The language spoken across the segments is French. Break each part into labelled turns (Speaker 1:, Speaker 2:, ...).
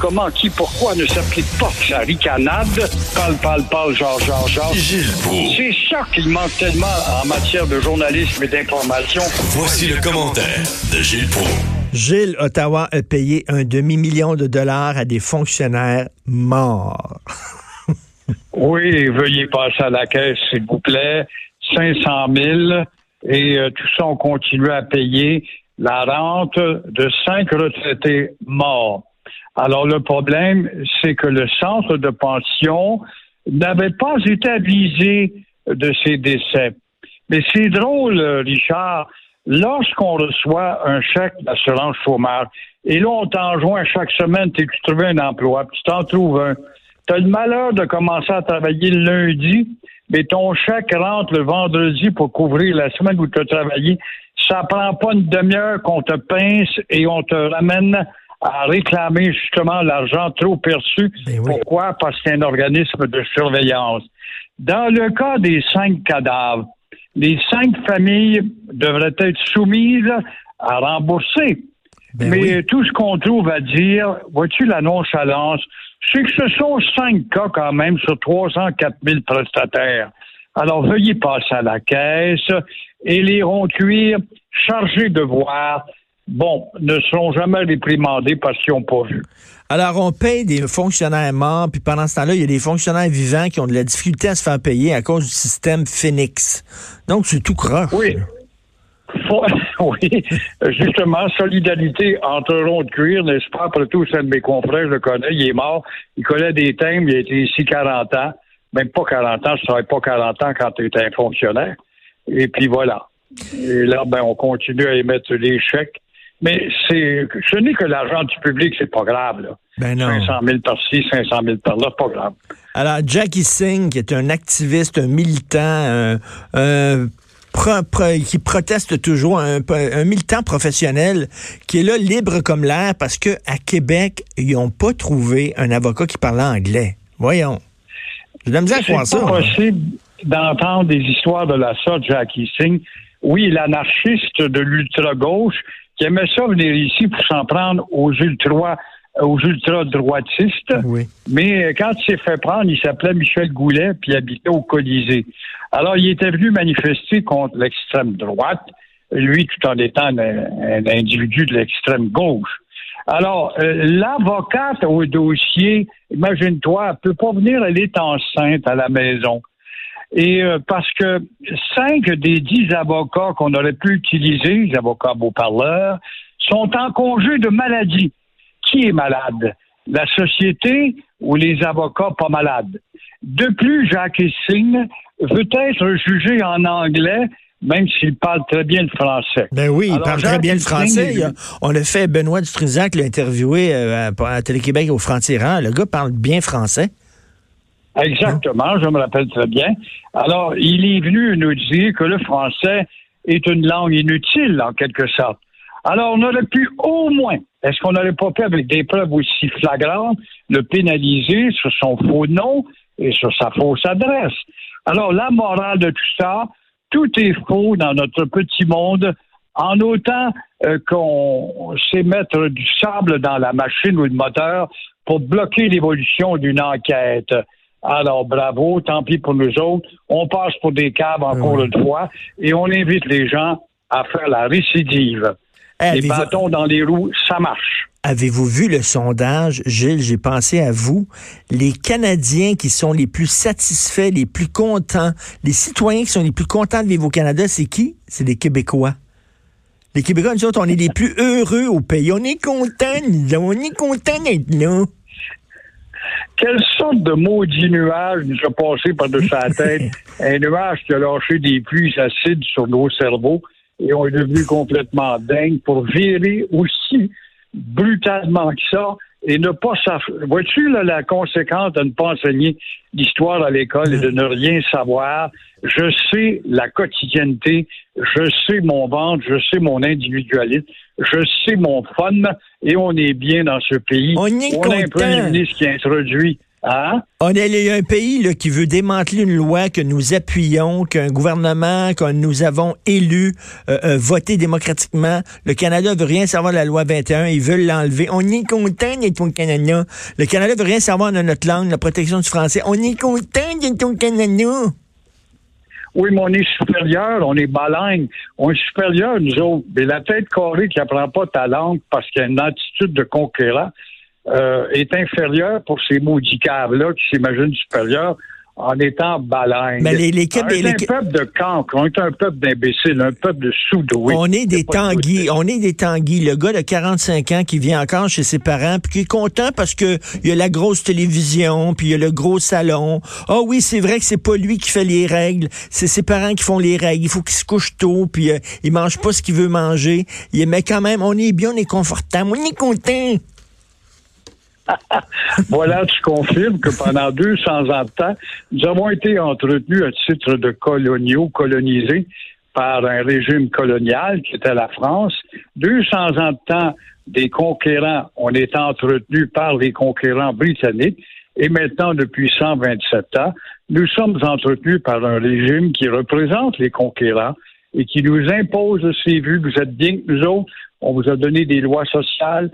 Speaker 1: comment, qui, pourquoi ne s'applique pas sa ricanade? Parle, parle, parle, genre, genre, genre.
Speaker 2: Gilles Proulx.
Speaker 1: C'est ça qu'il manque tellement en matière de journalisme et d'information.
Speaker 2: Voici le commentaire de Gilles Proulx.
Speaker 3: Gilles, Ottawa a payé un demi-million de dollars à des fonctionnaires morts.
Speaker 1: Oui, veuillez passer à la caisse, s'il vous plaît. 500 000. Et euh, tout ça, on continue à payer la rente de cinq retraités morts. Alors, le problème, c'est que le centre de pension n'avait pas été avisé de ces décès. Mais c'est drôle, Richard. Lorsqu'on reçoit un chèque d'assurance chômage, et là, on t'enjoint chaque semaine, tu trouves un emploi, puis tu t'en trouves un. Tu as le malheur de commencer à travailler le lundi, mais ton chèque rentre le vendredi pour couvrir la semaine où tu as travaillé. Ça prend pas une demi-heure qu'on te pince et on te ramène à réclamer justement l'argent trop perçu.
Speaker 3: Ben oui.
Speaker 1: Pourquoi? Parce que c'est un organisme de surveillance. Dans le cas des cinq cadavres, les cinq familles devraient être soumises à rembourser.
Speaker 3: Ben
Speaker 1: Mais
Speaker 3: oui.
Speaker 1: tout ce qu'on trouve à dire, vois-tu la nonchalance, c'est que ce sont cinq cas quand même sur 304 000 prestataires. Alors veuillez passer à la caisse et les ronds cuirs chargés de voir, bon, ne seront jamais réprimandés parce qu'ils n'ont pas vu.
Speaker 3: Alors, on paye des fonctionnaires morts, puis pendant ce temps-là, il y a des fonctionnaires vivants qui ont de la difficulté à se faire payer à cause du système Phoenix. Donc, c'est tout croche.
Speaker 1: Oui. Faut- oui, justement, solidarité entre ronds de cuir, n'est-ce pas? Après tout, c'est un de mes confrères, je le connais, il est mort, il connaît des thèmes, il a été ici 40 ans, même pas 40 ans, je ne travaille pas 40 ans quand tu étais un fonctionnaire. Et puis voilà. Et là, ben, on continue à émettre les chèques. Mais c'est, ce n'est que l'argent du public, c'est pas grave, là.
Speaker 3: Ben non.
Speaker 1: 500 000 par-ci, 500 000 par-là, pas grave.
Speaker 3: Alors, Jackie Singh, qui est un activiste, un militant, un, un pro- pro- qui proteste toujours, un, un militant professionnel, qui est là libre comme l'air parce que à Québec, ils n'ont pas trouvé un avocat qui parlait anglais. Voyons. J'ai de la misère à croire
Speaker 1: C'est
Speaker 3: ça. moi.
Speaker 1: possible d'entendre des histoires de la sorte, Jackie Singh. Oui, l'anarchiste de l'ultra-gauche qui aimait ça venir ici pour s'en prendre aux ultra aux ultra-droitistes.
Speaker 3: Oui.
Speaker 1: Mais euh, quand il s'est fait prendre, il s'appelait Michel Goulet, puis il habitait au Colisée. Alors, il était venu manifester contre l'extrême droite, lui tout en étant un, un individu de l'extrême gauche. Alors, euh, l'avocate au dossier, imagine-toi, elle peut pas venir, elle est enceinte à la maison. Et euh, parce que cinq des dix avocats qu'on aurait pu utiliser, les avocats beaux-parleurs, sont en congé de maladie. Qui est malade? La société ou les avocats pas malades? De plus, Jacques Singh veut être jugé en anglais, même s'il parle très bien le français.
Speaker 3: Ben oui, il parle très bien le français.
Speaker 1: il-
Speaker 3: Il a- on l'a fait, Benoît Dutrisac l'a interviewé euh, à, à Télé-Québec au Franc-Tirant. Le gars parle bien français.
Speaker 1: Exactement, je me rappelle très bien. Alors, il est venu nous dire que le français est une langue inutile, en quelque sorte. Alors, on aurait pu au moins, est-ce qu'on n'aurait pas pu, avec des preuves aussi flagrantes, le pénaliser sur son faux nom et sur sa fausse adresse? Alors, la morale de tout ça, tout est faux dans notre petit monde, en autant euh, qu'on sait mettre du sable dans la machine ou le moteur pour bloquer l'évolution d'une enquête. Alors, bravo, tant pis pour nous autres. On passe pour des caves encore
Speaker 3: Oui.
Speaker 1: une fois et on invite les gens à faire la récidive.
Speaker 3: Hey,
Speaker 1: les bâtons dans les roues, ça marche.
Speaker 3: Avez-vous vu le sondage, Gilles? J'ai pensé à vous. Les Canadiens qui sont les plus satisfaits, les plus contents, les citoyens qui sont les plus contents de vivre au Canada, c'est qui? C'est les Québécois. Les Québécois, nous autres, on est les plus heureux au pays. On est contents, on est contents d'être là.
Speaker 1: Quelle sorte de maudit nuage nous a passé par-dessus la tête? Un nuage qui a lâché des pluies acides sur nos cerveaux et on est devenu complètement dingue pour virer aussi brutalement que ça et ne pas savoir. Vois-tu la conséquence de ne pas enseigner l'histoire à l'école et de ne rien savoir? Je sais la quotidienneté, je sais mon ventre, je sais mon individualisme, je sais mon fun et on est bien dans ce pays.
Speaker 3: On est
Speaker 1: a un
Speaker 3: content.
Speaker 1: premier ministre qui introduit Hein?
Speaker 3: On est un pays là, qui veut démanteler une loi que nous appuyons, qu'un gouvernement que nous avons élu, euh, euh, voté démocratiquement. Le Canada veut rien savoir de la loi 21, ils veulent l'enlever. On est content d'être au Canada. Le Canada veut rien savoir de notre langue, la protection du français. On est content d'être au Canada.
Speaker 1: Oui, mais on est supérieur, on est balagne. On est supérieur, nous autres. Mais la tête carrée qui apprend pas ta langue parce qu'il y a une attitude de conquérant euh, est inférieure pour ces maudits caves-là qui s'imaginent supérieurs en étant baleine.
Speaker 3: Mais les, les,
Speaker 1: on est un peuple de cancres, on est un peuple d'imbéciles, un peuple de sous-doués.
Speaker 3: On est des tanguis, on est des tanguis. Le gars de 45 ans qui vient encore chez ses parents, puis qui est content parce que il y a la grosse télévision, puis il y a le gros salon. Ah oh oui, c'est vrai que c'est pas lui qui fait les règles, c'est ses parents qui font les règles. Il faut qu'il se couche tôt, puis euh, il mange pas ce qu'il veut manger. Mais quand même, on est bien, on est confortable, on est content.
Speaker 1: voilà, tu confirmes que pendant 200 ans de temps, nous avons été entretenus à titre de coloniaux, colonisés par un régime colonial qui était la France. 200 ans de temps, des conquérants, on est entretenus par les conquérants britanniques. Et maintenant, depuis 127 ans, nous sommes entretenus par un régime qui représente les conquérants et qui nous impose ses vues. Vous êtes bien que nous autres, on vous a donné des lois sociales,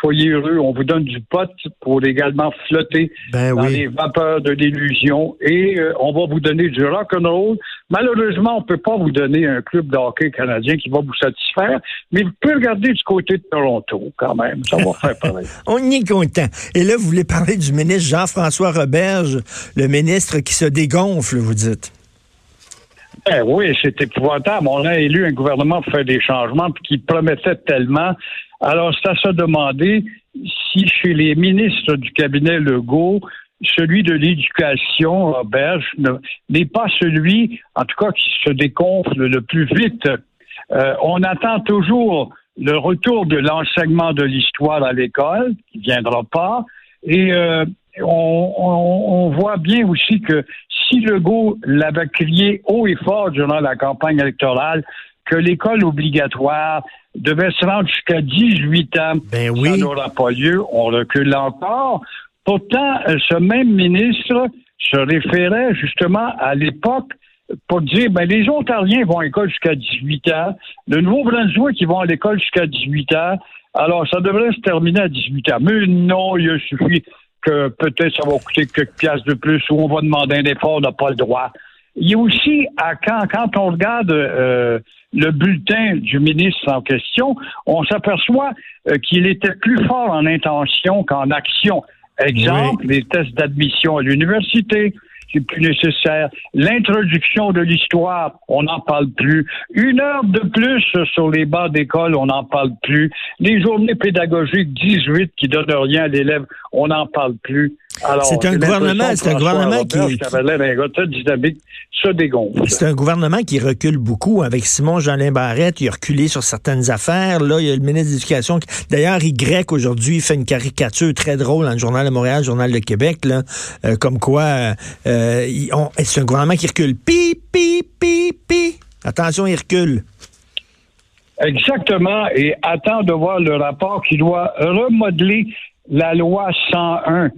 Speaker 1: soyez heureux. On vous donne du pot pour également flotter
Speaker 3: ben
Speaker 1: dans les vapeurs de l'illusion et euh, on va vous donner du rock and roll. Malheureusement, on peut pas vous donner un club de hockey canadien qui va vous satisfaire, mais vous pouvez regarder du côté de Toronto quand même. Ça va faire pareil.
Speaker 3: on y est content. Et là, vous voulez parler du ministre Jean-François Roberge, le ministre qui se dégonfle, vous dites.
Speaker 1: Ben oui, c'est épouvantable. On a élu un gouvernement pour faire des changements qui promettait tellement alors, c'est à se demander si chez les ministres du cabinet Legault, celui de l'éducation, Robert, n'est pas celui, en tout cas, qui se déconfle le plus vite. Euh, on attend toujours le retour de l'enseignement de l'histoire à l'école, qui ne viendra pas, et euh, on, on, voit bien aussi que si Legault l'avait crié haut et fort durant la campagne électorale, que l'école obligatoire devait se rendre jusqu'à 18 ans.
Speaker 3: Ben oui.
Speaker 1: Ça n'aura pas lieu. On recule encore. Pourtant, euh, ce même ministre se référait justement à l'époque pour dire, ben, les Ontariens vont à l'école jusqu'à 18 ans, le Nouveau-Brunswick, ils vont à l'école jusqu'à 18 ans, alors ça devrait se terminer à 18 ans. Mais non, il suffit que peut-être ça va coûter quelques piastres de plus ou on va demander un effort, on n'a pas le droit. Il y a aussi, à quand, quand on regarde euh, le bulletin du ministre en question, on s'aperçoit euh, qu'il était plus fort en intention qu'en action. Exemple, les tests d'admission à l'université, c'est plus nécessaire. L'introduction de l'histoire, on n'en parle plus. Une heure de plus sur les bancs d'école, on n'en parle plus. Les journées pédagogiques 18 qui donnent rien à l'élève, on n'en parle plus.
Speaker 3: C'est un gouvernement, c'est un gouvernement qui, C'est un gouvernement qui recule beaucoup. Avec Simon Jean Barrette, il a reculé sur certaines affaires. Là, il y a le ministre de l'Éducation. D'ailleurs, Y aujourd'hui fait une caricature très drôle dans le Journal de Montréal, le Journal de Québec, là, euh, comme quoi euh, c'est un gouvernement qui recule. Pi, pi, pi, pi. Attention, il recule.
Speaker 1: Exactement. Et attend de voir le rapport qui doit remodeler la loi 101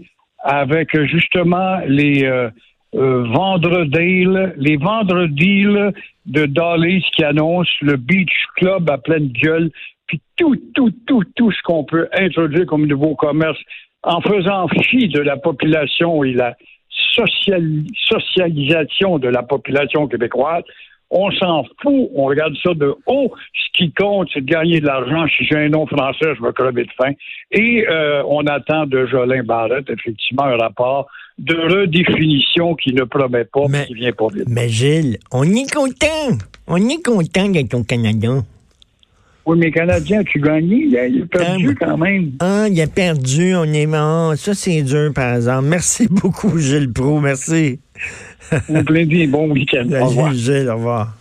Speaker 1: avec justement les euh, euh, les vendredis de Dolly's qui annoncent le Beach Club à pleine gueule, puis tout, tout, tout, tout ce qu'on peut introduire comme nouveau commerce en faisant fi de la population et la socialisation de la population québécoise. On s'en fout, on regarde ça de haut. Ce qui compte, c'est de gagner de l'argent. Si j'ai un nom français, je vais crever de faim. Et euh, on attend de Jolin Barrette, effectivement, un rapport de redéfinition qui ne promet pas, mais qui vient pas vite.
Speaker 3: Mais Gilles, on est content. On est content d'être au Canada.
Speaker 1: Oui, mais Canadien, tu gagné. Il a, perdu quand même.
Speaker 3: Ah, il a perdu. On est mort. Ça, c'est dur, par exemple. Merci beaucoup, Gilles Pro. Merci.
Speaker 1: Au plaisir. Bon week-end.
Speaker 3: Au revoir. Gilles, au revoir.